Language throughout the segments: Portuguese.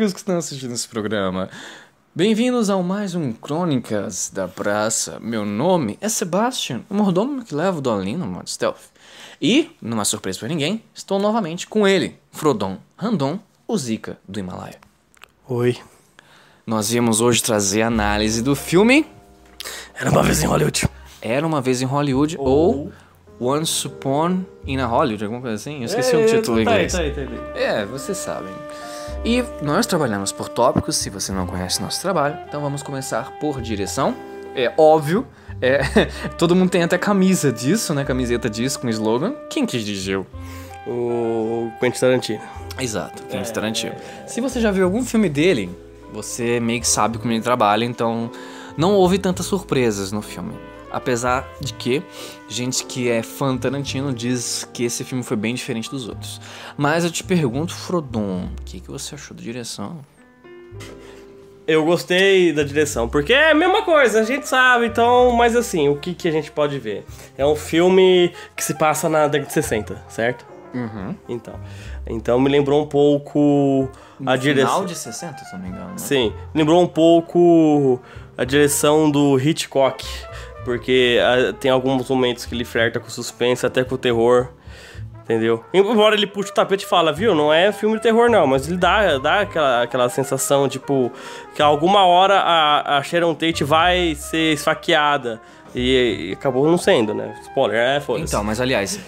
amigos que estão assistindo esse programa. Bem-vindos a mais um Crônicas da Praça. Meu nome é Sebastian, o mordomo que leva o Dolin no modo stealth. E, numa surpresa para ninguém, estou novamente com ele, Frodon Randon, o Zika do Himalaia. Oi. Nós viemos hoje trazer a análise do filme Era uma vez em Hollywood. Era uma vez em Hollywood ou, Once Upon in a Hollywood, alguma coisa assim. Eu esqueci o título em tá inglês. tá aí, tá aí, tá aí. É, vocês sabem. E nós trabalhamos por tópicos, se você não conhece nosso trabalho, então vamos começar por direção. É óbvio, é, todo mundo tem até camisa disso, né? Camiseta disso com slogan. Quem que dirigiu? O Quentin Tarantino. Exato, Quentin Tarantino. Se você já viu algum filme dele, você meio que sabe como ele trabalha, então não houve tantas surpresas no filme. Apesar de que gente que é fã Tarantino diz que esse filme foi bem diferente dos outros. Mas eu te pergunto, Frodon, o que, que você achou da direção? Eu gostei da direção, porque é a mesma coisa, a gente sabe, então, mas assim, o que, que a gente pode ver? É um filme que se passa na década de 60, certo? Uhum. Então. Então me lembrou um pouco a direção. Final de 60, se não me engano. Né? Sim, lembrou um pouco a direção do Hitchcock, porque ah, tem alguns momentos que ele flerta com suspense, até com o terror, entendeu? Embora ele puxe o tapete e fala, viu, não é filme de terror não, mas ele dá, dá aquela, aquela sensação, tipo, que alguma hora a, a Sharon Tate vai ser esfaqueada, e, e acabou não sendo, né? Spoiler, é, foda-se. Então, mas aliás,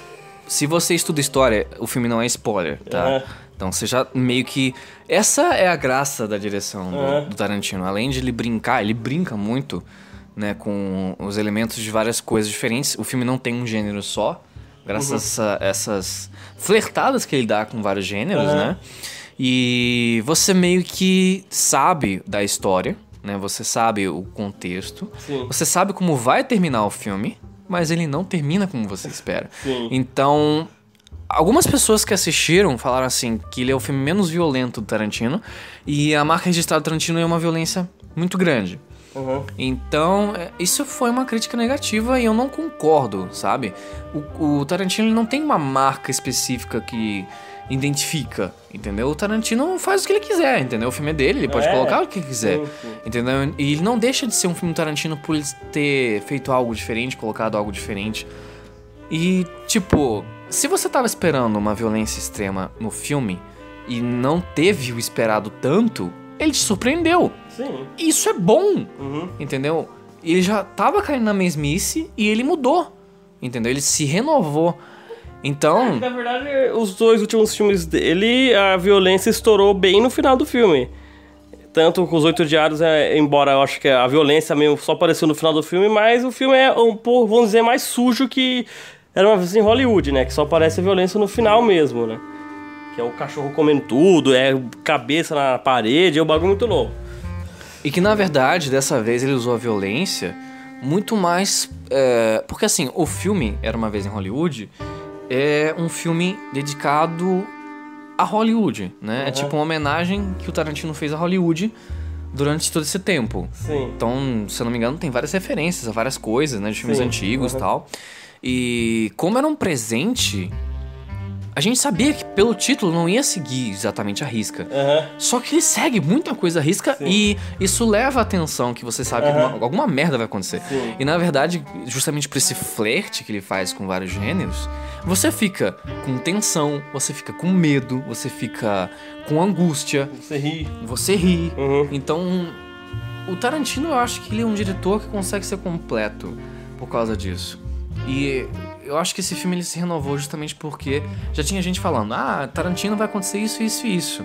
se você estuda história, o filme não é spoiler, tá? É. Então você já meio que. Essa é a graça da direção do, É. do Tarantino. Além de ele brincar, ele brinca muito, né, com os elementos de várias coisas diferentes. O filme não tem um gênero só, graças Uhum. a essas flertadas que ele dá com vários gêneros, É. né? E você meio que sabe da história, né? Você sabe o contexto. Sim. Você sabe como vai terminar o filme, mas ele não termina como você espera. Sim. Então, algumas pessoas que assistiram falaram assim que ele é o filme menos violento do Tarantino e a marca registrada do Tarantino é uma violência muito grande. Uhum. Então, é, isso foi uma crítica negativa e eu não concordo, sabe? O, o Tarantino não tem uma marca específica que identifica, entendeu? O Tarantino faz o que ele quiser, entendeu? O filme é dele, ele pode É. colocar o que quiser, Sim, sim. entendeu? E ele não deixa de ser um filme Tarantino por ele ter feito algo diferente, colocado algo diferente. E, tipo, se você tava esperando uma violência extrema no filme e não teve o esperado tanto, ele te surpreendeu. Sim. Isso é bom, Uhum. entendeu? Ele já tava caindo na mesmice e ele mudou, entendeu? Ele se renovou. Então, Na verdade, os dois últimos filmes dele, a violência estourou bem no final do filme. Tanto com os Oito Diários, é, embora eu acho que a violência mesmo só apareceu no final do filme, mas o filme é um pouco, vamos dizer, mais sujo que era uma vez em Hollywood, né? Que só aparece a violência no final mesmo, né? Que é o cachorro comendo tudo, é cabeça na parede, é um bagulho muito louco. E que na verdade dessa vez ele usou a violência muito mais. é, porque assim, o filme Era uma Vez em Hollywood é um filme dedicado a Hollywood, né? É Uhum. tipo uma homenagem que o Tarantino fez a Hollywood durante todo esse tempo. Sim. Então, se eu não me engano, tem várias referências a várias coisas, né? De filmes Sim, antigos e uhum. tal. E como era um presente, a gente sabia que pelo título não ia seguir exatamente a risca. Só que ele segue muita coisa à risca Sim. e isso leva a atenção que você sabe que alguma, alguma merda vai acontecer. Sim. E na verdade, justamente por esse flerte que ele faz com vários gêneros, você fica com tensão, você fica com medo, você fica com angústia, Você ri. você ri. Uhum. Então, o Tarantino eu acho que ele é um diretor que consegue ser completo por causa disso. E eu acho que esse filme ele se renovou justamente porque já tinha gente falando: "Ah, Tarantino vai acontecer isso, isso e isso.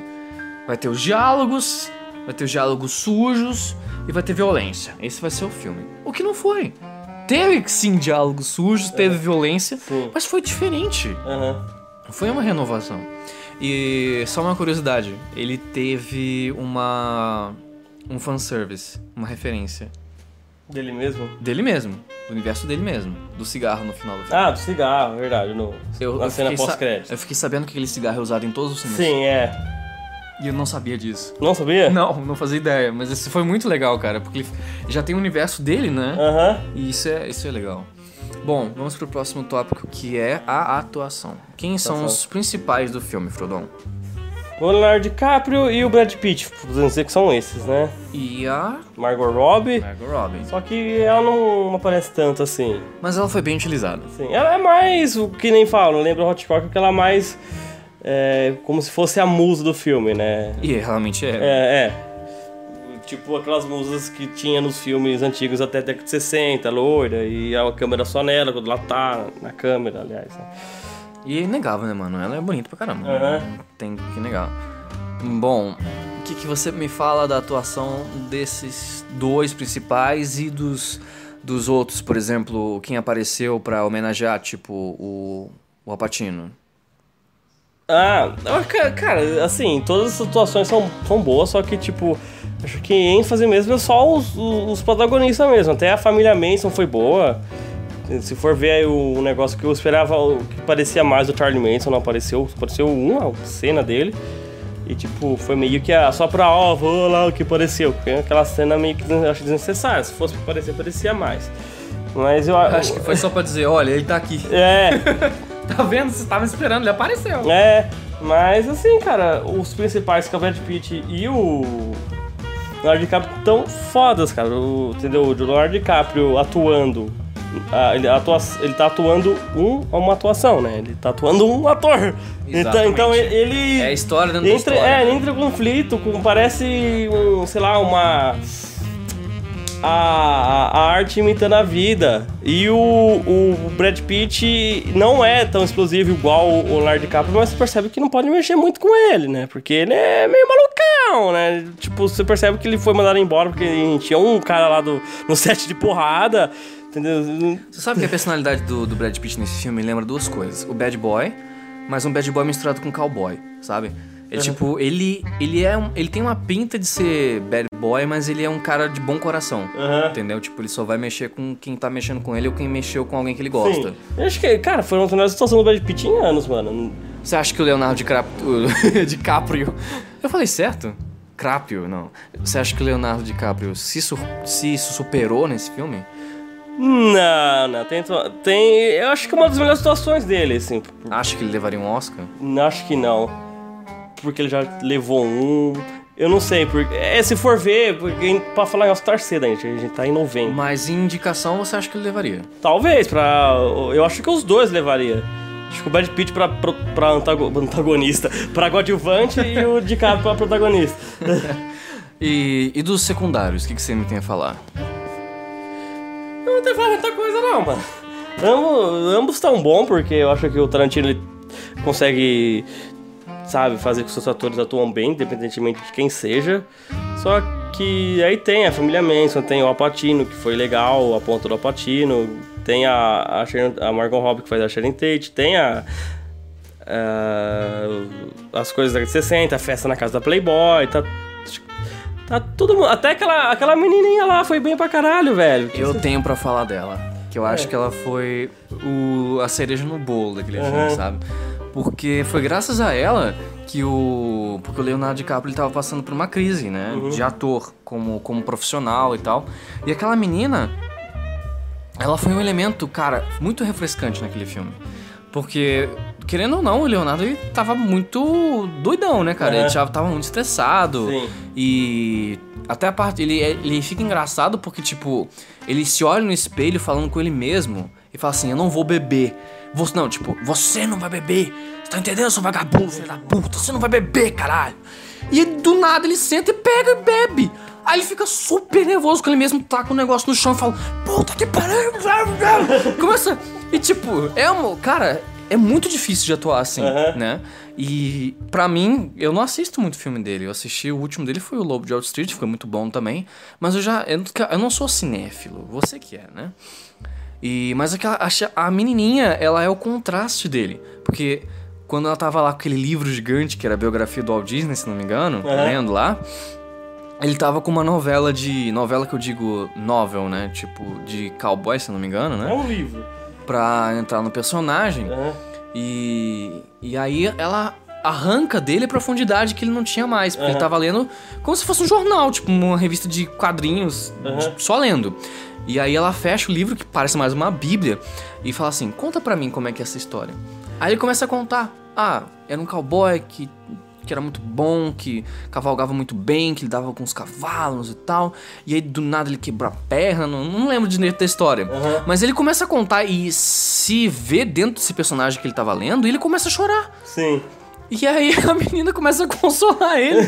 Vai ter os diálogos, vai ter os diálogos sujos e vai ter violência. Esse vai ser o filme". O que não foi. Teve sim diálogos sujos, teve violência, Sim. mas foi diferente. Aham. Foi uma renovação. E só uma curiosidade, ele teve uma um fanservice, uma referência Dele mesmo? dele mesmo, do universo dele mesmo, do cigarro no final do filme. Ah, do cigarro, verdade. No, eu, na eu cena pós-crédito. Eu fiquei sabendo que aquele cigarro é usado em todos os filmes. Sim, é. E eu não sabia disso. Não sabia? Não, não fazia ideia, mas isso foi muito legal, cara, porque ele já tem o universo dele, né? Aham. E isso é, isso é legal. Bom, vamos pro próximo tópico que é a atuação. Quem são Atuação. os principais do filme, Frodon? O Leonardo DiCaprio e o Brad Pitt, podemos dizer que são esses, né? E a Margot Robbie. Margot Robbie. Só que ela não aparece tanto assim. Mas ela foi bem utilizada. Sim, ela é mais, o que nem falo, lembra o Hitchcock que ela é mais é, como se fosse a musa do filme, né? E realmente é. É, é. Tipo aquelas musas que tinha nos filmes antigos até a década de 60, loira, e a câmera só nela, quando ela tá na câmera, aliás. né? E é inegável, né, mano? Ela é bonita pra caramba. Não Tem que negar. Bom, o que, que você me fala da atuação desses dois principais e dos, dos outros, por exemplo, quem apareceu pra homenagear, tipo, o, o Alpatino? Ah, ca- cara, assim, todas as situações são, são boas, só que, tipo, acho que ênfase mesmo é só os, os, os protagonistas mesmo. Até a família Manson foi boa. Se for ver aí o negócio que eu esperava, o que parecia mais do Charlie Manson, não apareceu. Apareceu uma cena dele. E, tipo, foi meio que a, só pra, ó, vou lá o que apareceu. Porque aquela cena meio que eu acho desnecessária. Se fosse pra aparecer, parecia mais. Mas eu Acho que foi só pra dizer, olha, ele tá aqui. É, Tá vendo? Você tava esperando, ele apareceu. É, mas assim, cara, os principais, que é o Brad Pitt e o Leonardo DiCaprio, tão fodas, cara. O, entendeu? O Leonardo DiCaprio atuando. Ah, ele, atua, ele tá atuando um, uma atuação, né? Ele tá atuando um ator. Então, Exatamente. então ele. ele É a história dentro da entra, história. É, ele entra em conflito com. Parece um, sei lá, uma. A, a, a arte imitando a vida. E o, o Brad Pitt não é tão explosivo igual o Leonardo DiCaprio, mas você percebe que não pode mexer muito com ele, né? Porque ele é meio malucão, né? Tipo, você percebe que ele foi mandado embora porque tinha um cara lá do, no set de porrada, entendeu? Você sabe que a personalidade do, do Brad Pitt nesse filme lembra duas coisas. O bad boy, mas um bad boy misturado com cowboy, sabe? É tipo, ele ele é um, ele tem uma pinta de ser bad boy, mas ele é um cara de bom coração. Aham. Entendeu? Tipo, ele só vai mexer com quem tá mexendo com ele ou quem mexeu com alguém que ele gosta. Sim. Eu acho que, cara, foi uma das situação do Brad Pitt em anos, mano. Você acha que o Leonardo DiCaprio, DiCaprio... Eu falei certo? Crapio, não. Você acha que o Leonardo DiCaprio se, se superou nesse filme? Não, não, tem, tem. Eu acho que é uma das melhores situações dele, assim. Acha que ele levaria um Oscar? Acho que não. Porque ele já levou um. Eu não sei, porque. É, se for ver, porque pra falar em Oscar cedo, a gente, a gente tá em novembro. Mas em indicação, você acha que ele levaria? Talvez, pra. Eu acho que os dois levaria. Acho que o Brad Pitt pra, pra, pra antago- antagonista, pra coadjuvante e o DiCaprio pra protagonista. E, e dos secundários, o que, que você me tem a falar? Eu não que falar muita coisa, não, mano. Ambos, estão bom, porque eu acho que o Tarantino ele consegue, sabe, fazer com que seus atores atuam bem, independentemente de quem seja. Só que aí tem a família Manson, tem o Alpatino, que foi legal, a ponta do Alpatino, tem a, a, Sharon- a Margot Robbie, que faz a Sharon Tate, tem a. a- as coisas da década de 60, a festa na casa da Playboy, tá. Tá todo mundo. Até aquela, aquela menininha lá foi bem pra caralho, velho. Eu tenho pra falar dela. Que eu acho que ela foi o, a cereja no bolo daquele filme, Aham. sabe? Porque foi graças a ela que o. Porque o Leonardo DiCaprio ele tava passando por uma crise, né? De ator, como, como profissional e tal. E aquela menina. Ela foi um elemento, cara, muito refrescante naquele filme. Porque, querendo ou não, o Leonardo ele tava muito doidão, né, cara? É. Ele já tava muito estressado. Sim. E até a parte. Ele, ele fica engraçado porque, tipo, ele se olha no espelho falando com ele mesmo e fala assim: Eu não vou beber. Você, não, tipo, você não vai beber. Você tá entendendo, seu vagabundo, filho da puta? Você não vai beber, caralho. E do nada ele senta e pega e bebe. Aí ele fica super nervoso com ele mesmo, taca o negócio no chão e fala: Puta que pariu. Começa. E tipo, é um. Cara, é muito difícil de atuar assim, Aham. né? E pra mim, eu não assisto muito filme dele. Eu assisti, o último dele foi o Lobo de Wall Street, foi muito bom também. Mas eu já. Eu, não- eu não sou cinéfilo, você que é, né? E, mas aquela, a, a menininha, ela é o contraste dele. Porque quando ela tava lá com aquele livro gigante, que era a biografia do Walt Disney, se não me engano, Aham. lendo lá, ele tava com uma novela de. Novela que eu digo novel, né? Tipo, de cowboy, se não me engano, É né? um livro. Pra entrar no personagem. E, e aí ela arranca dele a profundidade que ele não tinha mais. Porque ele Aham. tava lendo como se fosse um jornal, tipo uma revista de quadrinhos, de- só lendo. E aí ela fecha o livro, que parece mais uma bíblia, e fala assim, conta pra mim como é que é essa história. Aí ele começa a contar. Ah, era um cowboy que que era muito bom, que cavalgava muito bem, que lidava com os cavalos e tal. E aí do nada ele quebrou a perna, não, não lembro direito da história. Uhum. Mas ele começa a contar e se vê dentro desse personagem que ele tava lendo e ele começa a chorar. Sim. E aí a menina começa a consolar ele.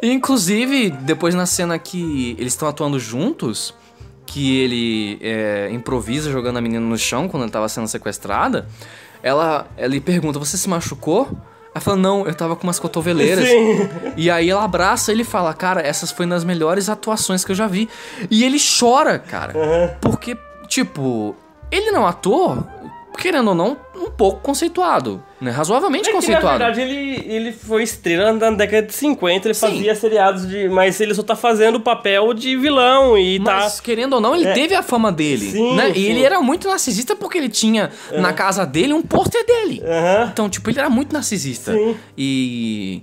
e, inclusive, depois na cena que eles estão atuando juntos, que ele é, improvisa jogando a menina no chão quando ela tava sendo sequestrada, ela, ela lhe pergunta: Você se machucou? Ela fala: Não, eu tava com umas cotoveleiras. Sim. E aí ela abraça ele e fala: Cara, essas foi nas melhores atuações que eu já vi. E ele chora, cara. Porque, tipo, ele não é um ator, querendo ou não, um pouco conceituado. Né? Razoavelmente É que, na conceituado. verdade, ele, ele foi estrela na década de 50, ele Sim. fazia seriados de. Mas ele só tá fazendo o papel de vilão e Mas, tá. querendo ou não, ele É. teve a fama dele. Sim, né? sim. E ele era muito narcisista porque ele tinha na casa dele um pôster dele. Aham. Então, tipo, ele era muito narcisista. Sim. E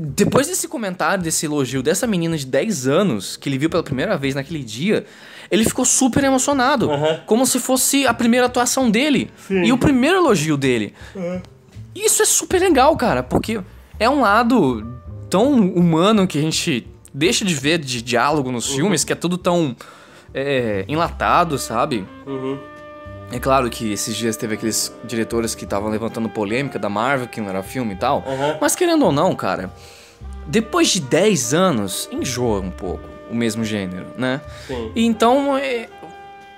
depois desse comentário, desse elogio dessa menina de 10 anos, que ele viu pela primeira vez naquele dia, ele ficou super emocionado. Como se fosse a primeira atuação dele. Sim. E o primeiro elogio dele. Isso é super legal, cara, porque é um lado tão humano que a gente deixa de ver de diálogo nos filmes, que é tudo tão é, enlatado, sabe? Uhum. É claro que esses dias teve aqueles diretores que estavam levantando polêmica da Marvel, que não era filme e tal. Mas querendo ou não, cara, depois de 10 anos, enjoa um pouco o mesmo gênero, né? Sim. E Então, é,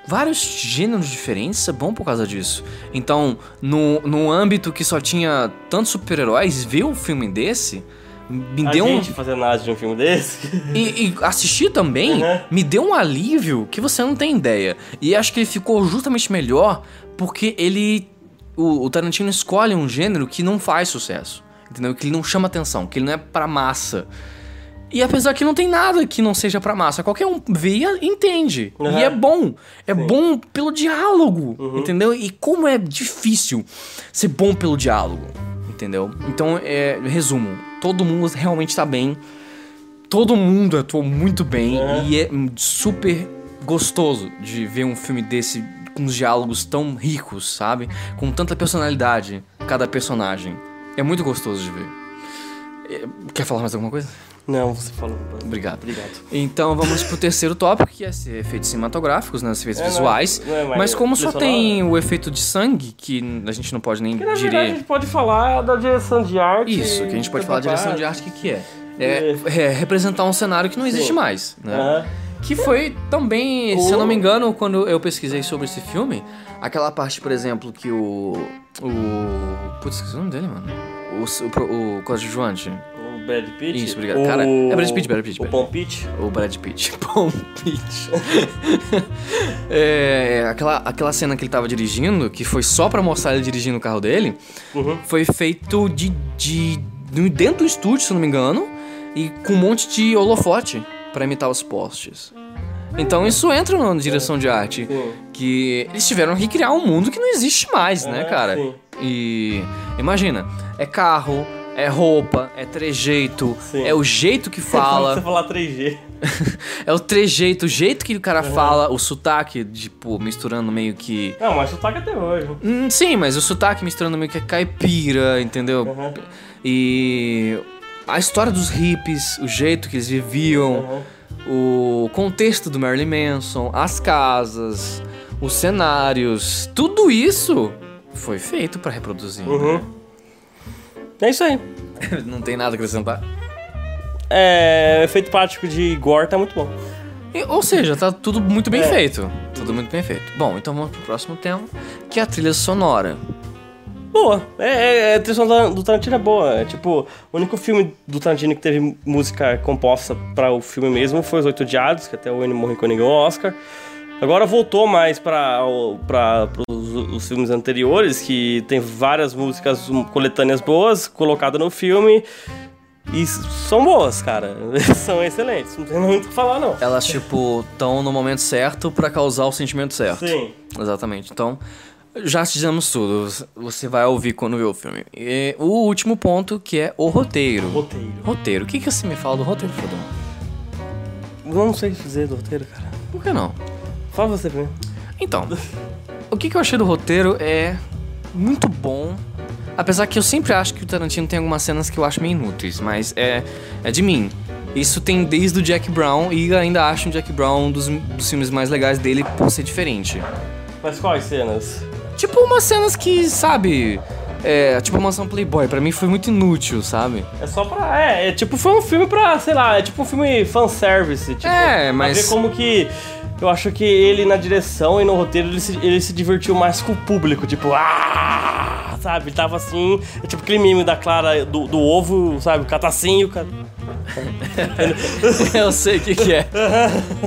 vários gêneros diferentes é bom por causa disso. Então, no, no âmbito que só tinha tantos super-heróis, ver um filme desse me A deu um. gente fazendo nada de um filme desse. E, e assistir também Uhum. me deu um alívio que você não tem ideia. E acho que ele ficou justamente melhor porque ele. O, o Tarantino escolhe um gênero que não faz sucesso. Entendeu? Que ele não chama atenção, que ele não é pra massa. E apesar que não tem nada que não seja pra massa, qualquer um vê e entende. Uhum. E é bom. É bom pelo diálogo, entendeu? E como é difícil ser bom pelo diálogo, entendeu? Então, é, resumo, todo mundo realmente tá bem. Todo mundo atuou muito bem É. e é super gostoso de ver um filme desse com os diálogos tão ricos, sabe? Com tanta personalidade, cada personagem. É muito gostoso de ver. É, Quer falar mais alguma coisa? Não, você falou. Obrigado. Obrigado. Então vamos pro terceiro tópico, que é ser efeitos cinematográficos, né? Os efeitos É, não é- visuais. não é mais mas como só tem o efeito de sangue, que a gente não pode nem na verdade, a gente pode falar da direção de arte. Isso, que a gente pode falar de direção de arte, o que, que é? É, É. é representar um cenário que não existe Sim. mais, né? Que foi também, se eu não O- me engano, quando eu pesquisei sobre esse filme, aquela parte, por exemplo, que o. O. Putz, esqueci o nome dele, mano. O, o, o coadjuvante. O Brad Pitt. Isso, obrigado. Cara, é Brad Pitt, Brad Pitt, O Brad Pom Pitt. O Brad Pitt. Bom Pitt. é, aquela, aquela cena que ele tava dirigindo, que foi só pra mostrar ele dirigindo o carro dele, Uhum. foi feito de, de, de- dentro do estúdio, se não me engano, e com um monte de holofote pra imitar os postes. Então isso entra na direção de arte. Sim. Que eles tiveram que criar um mundo que não existe mais, né, Aham, cara? sim. E imagina, é carro, é roupa, é trejeito, Sim. é o jeito que Você fala, falar 3G. é o trejeito, o jeito que o cara fala, o sotaque, tipo, misturando meio que. Não, mas sotaque até hoje. Hum, sim, mas o sotaque misturando meio que é caipira, entendeu? Uhum. E a história dos hippies, o jeito que eles viviam, Uhum. o contexto do Marilyn Manson, as casas, os cenários, tudo isso foi feito pra reproduzir. né? É isso aí. Não tem nada a acrescentar. É, efeito prático de gore tá muito bom. E- Ou seja, tá tudo muito bem É. feito. Tudo muito bem feito. Bom, então vamos pro próximo tema, que é a trilha sonora. Boa. É, é, é, a trilha sonora do Tarantino é boa. É, tipo, o único filme do Tarantino que teve música composta pra o filme mesmo foi Os Oito Odiados, que até o Ennio Morricone ganhou o Oscar. Agora voltou mais para os, os filmes anteriores, que tem várias músicas coletâneas boas colocadas no filme. E são boas, cara. são excelentes. Não tem muito o que falar, não. Elas, tipo, estão no momento certo pra causar o sentimento certo. Sim. Exatamente. Então, já dizemos tudo. Você vai ouvir quando ver o filme. E o último ponto, que é o roteiro. Roteiro. Roteiro. O que, que você me fala do roteiro, Fodão? Não sei dizer do roteiro, cara. Por que não? Fala você primeiro. Então, o que, que eu achei do roteiro é muito bom. Apesar que eu sempre acho que o Tarantino tem algumas cenas que eu acho meio inúteis, mas é, é de mim. Isso tem desde o Jack Brown e ainda acho o Jack Brown um dos, dos filmes mais legais dele por ser diferente. Mas quais cenas? Tipo umas cenas que, sabe, é, tipo Mansão Playboy, pra mim foi muito inútil, sabe? É só pra. É, é tipo, foi um filme pra, sei lá, é tipo um filme fanservice. Tipo, É, mas- Pra ver como que. Eu acho que ele na direção e no roteiro ele se, ele se divertiu mais com o público. Tipo, ah! Sabe? Ele tava assim. É tipo aquele meme da Clara do, do ovo, sabe? O catacinho, o ca- eu sei o que, que é.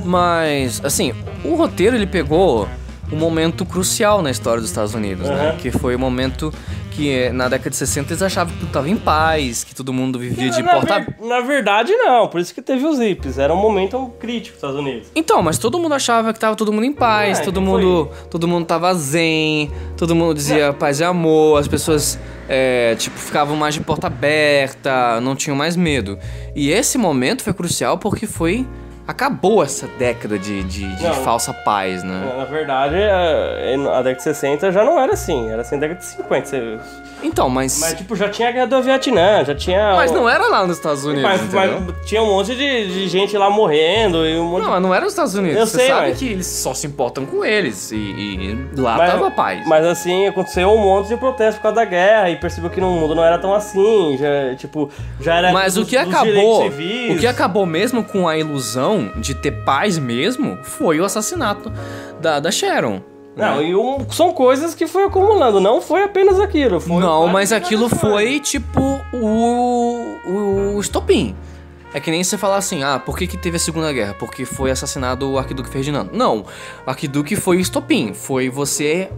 Mas, assim, o roteiro ele pegou um momento crucial na história dos Estados Unidos, né? Aham. Que foi o momento que eh, na década de 60 eles achavam que tudo tava em paz, que todo mundo vivia de na, porta. ver- na verdade, não. Por isso que teve os hips. Era um momento crítico dos Estados Unidos. Então, mas todo mundo achava que tava todo mundo em paz, É, todo que mundo, todo mundo tava zen, todo mundo dizia paz e amor, as pessoas é, tipo ficavam mais de porta aberta, não tinham mais medo. E esse momento foi crucial porque foi acabou essa década de, de, de Não. falsa paz, né? Na verdade, a, a década de 60 já não era assim. Era assim, década de 50. Você- Então, mas Mas, tipo, já tinha a guerra do Vietnã, já tinha. mas não era lá nos Estados Unidos, Mas, mas tinha um monte de, de gente lá morrendo e um monte Não, mas não era nos Estados Unidos. Eu Você sei, sabe mas- que eles só se importam com eles e, e lá Mas- tava paz. Mas assim, aconteceu um monte de protesto por causa da guerra e percebeu que no mundo não era tão assim, já, tipo, já era Mas o dos- que dos acabou, o que acabou mesmo com a ilusão de ter paz mesmo, foi o assassinato da, da Sharon. Não, né? e um- são coisas que foi acumulando, não foi apenas aquilo. Foi Não, mas aquilo foi tipo o, o estopim. É que nem você falar assim, ah, por que, que teve a Segunda Guerra? Porque foi assassinado o Arquiduque Ferdinando. Não, o Arquiduque foi o estopim. Foi você.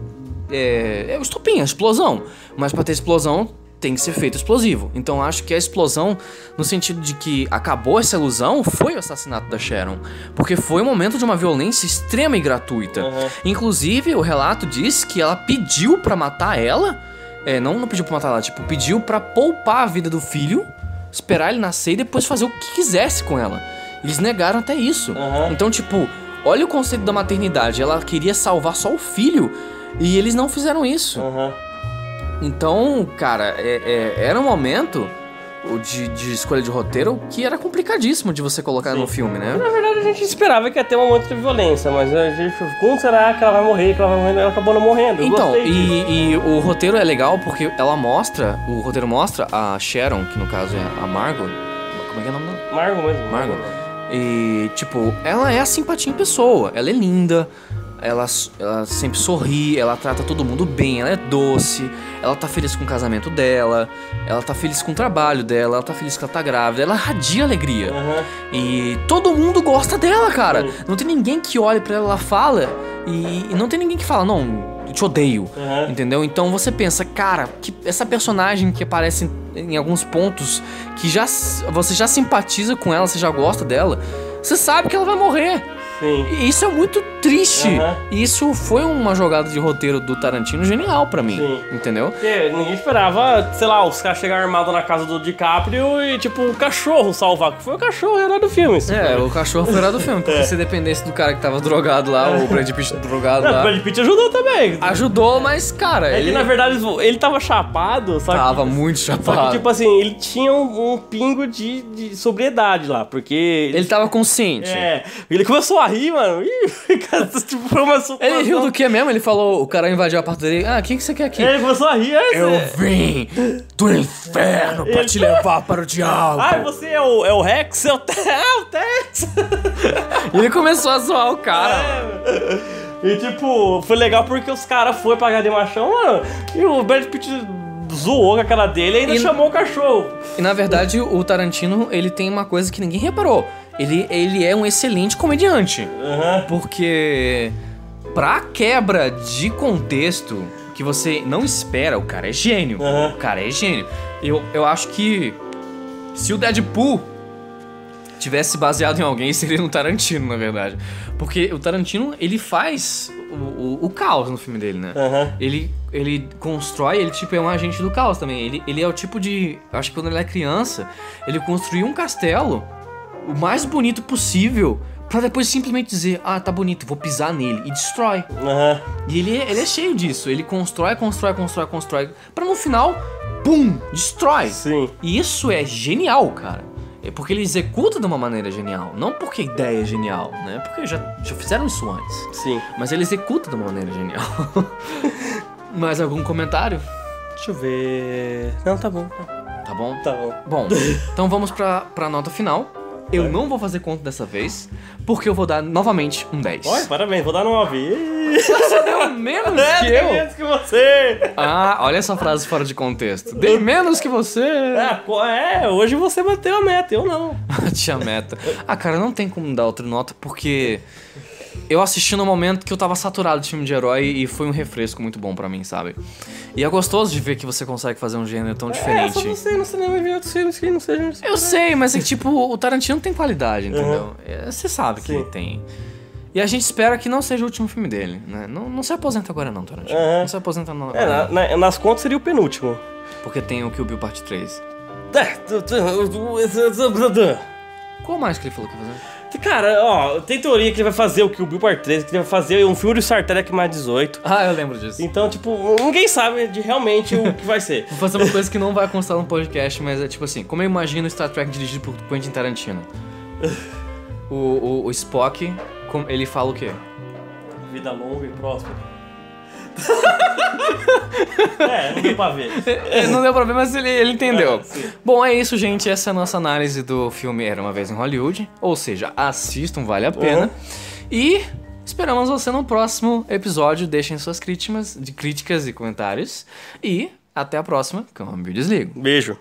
É, é o estopim, a explosão. Mas pra ter explosão tem que ser feito explosivo. Então acho que a explosão, no sentido de que acabou essa ilusão, foi o assassinato da Sharon. Porque foi um momento de uma violência extrema e gratuita. Uhum. Inclusive, o relato diz que ela pediu pra matar ela. É, não, não pediu pra matar ela, tipo, pediu pra poupar a vida do filho, esperar ele nascer e depois fazer o que quisesse com ela. Eles negaram até isso. Uhum. Então, tipo, olha o conceito da maternidade. Ela queria salvar só o filho e eles não fizeram isso. Aham. Então, cara, é- é- era um momento de, de escolha de roteiro que era complicadíssimo de você colocar no filme, né? Na verdade, a gente esperava que ia ter um momento de violência, mas a gente, como será que ela vai morrer, que ela vai morrer, ela acabou não morrendo. Eu Então, e, e o roteiro é legal porque ela mostra, o roteiro mostra a Sharon, que no caso é a Margot. Como é que é o nome dela? Margo mesmo. Margot. E, tipo, ela é a simpatia em pessoa. Ela é linda, ela, ela sempre sorri, ela trata todo mundo bem, ela é doce, ela tá feliz com o casamento dela, ela tá feliz com o trabalho dela, ela tá feliz que ela tá grávida, ela radia alegria. Aham. E todo mundo gosta dela, cara. Sim. Não tem ninguém que olhe pra ela, ela fala, e, e não tem ninguém que fala, não, eu te odeio. Aham. Entendeu? Então você pensa, cara, que essa personagem que aparece em, em alguns pontos que já você já simpatiza com ela, você já gosta dela, você sabe que ela vai morrer. Sim. E isso é muito triste. E isso foi uma jogada de roteiro do Tarantino genial pra mim. Sim. Entendeu? Porque ninguém esperava, sei lá, os caras chegarem armados na casa do DiCaprio e, tipo, o cachorro salvar. que Foi o cachorro herói do filme. assim. É, o cachorro foi lá do filme. Porque se dependesse do cara que tava drogado lá, o Brad Pitt drogado Não, o lá. Brad Pitt ajudou também. Ajudou, mas, cara, É que, ele na verdade, ele tava chapado, só que... tava muito Só chapado. que, tipo assim, ele tinha um, um pingo de, de sobriedade lá, porque... Ele tava consciente. É, ele começou a rir, mano. Ih, cara, tipo, foi uma Ele riu do que mesmo? Ele falou, o cara invadiu a porta dele. Ah, o que, que você quer aqui? Ele começou a rir, aí Eu você- vim do inferno pra Ele- te levar para o diabo. Ai, você é o, é o Rex? É o, Te é o Tex? Ele começou a zoar o cara. É, E tipo, foi legal porque os caras foram pagar de machão, mano. E o Brad Pitt zoou com a cara dele e ainda E- chamou o cachorro. E na verdade, o Tarantino, ele tem uma coisa que ninguém reparou. Ele, ele é um excelente comediante. Aham. Porque pra quebra de contexto que você não espera, o cara é gênio. Aham. O cara é gênio. Eu, eu acho que se o Deadpool tivesse baseado em alguém, seria no Tarantino, na verdade. Porque o Tarantino, ele faz o, o, o caos no filme dele, né? Aham. Ele, ele constrói, ele tipo é um agente do caos também. Ele, ele é o tipo de. Acho que quando ele é criança, ele construiu um castelo o mais bonito possível. Pra depois simplesmente dizer, ah, tá bonito, vou pisar nele. E destrói. Aham. E ele, é- ele é cheio disso. Ele constrói, constrói, constrói, constrói. Pra no final pum, destrói. Sim. E isso é genial, cara. É porque ele executa de uma maneira genial. Não porque a ideia é genial, né? Porque já, já fizeram isso antes. Sim. Mas ele executa de uma maneira genial. Mais algum comentário? Deixa eu ver. Não, tá bom. Tá bom? Tá bom. Bom, então vamos pra, pra nota final. Eu não vou fazer conta dessa vez, porque eu vou dar novamente um 10. Olha, parabéns, vou dar 9. Você deu menos É, que eu. menos que você. Ah, olha essa frase fora de contexto. Dei menos que você. É, é, hoje você bateu a meta, eu não. Tinha meta. Ah, cara, não tem como dar outra nota, porque eu assisti no momento que eu tava saturado de filme de herói e foi um refresco muito bom pra mim, sabe? E é gostoso de ver que você consegue fazer um gênero tão É, só diferente. você ir no cinema ver outros filmes que não sejam... Eu sei, mas é que, tipo, o Tarantino tem qualidade, entendeu? É, Você sabe que Sim. ele tem. E a gente espera que não seja o último filme dele, né? Não, não se aposenta agora não, Tarantino. Aham. Não se aposenta não É, na- na- nas contas seria o penúltimo. Porque tem o Kill Bill Parte 3. É, Qual mais que ele falou que ia fazer? Cara, ó, tem teoria que ele vai fazer o Kill Bill Part 3, que ele vai fazer um filme do Star Trek mais 18. Ah, eu lembro disso. Então, tipo, ninguém sabe de realmente o que vai ser. Vou fazer uma coisa que não vai constar no podcast, mas é tipo assim, como eu imagino Star Trek dirigido por Quentin Tarantino. O, o, o Spock, ele fala o quê? Vida longa e próspera. é, não deu pra ver. É, não deu pra ver, mas ele, ele entendeu. É. Bom, é isso, gente. Essa é a nossa análise do filme Era Uma Vez em Hollywood. Ou seja, assistam, vale a pena. Uhum. E esperamos você no próximo episódio. Deixem suas críticas, de críticas e comentários. E até a próxima, que eu desligo. Beijo.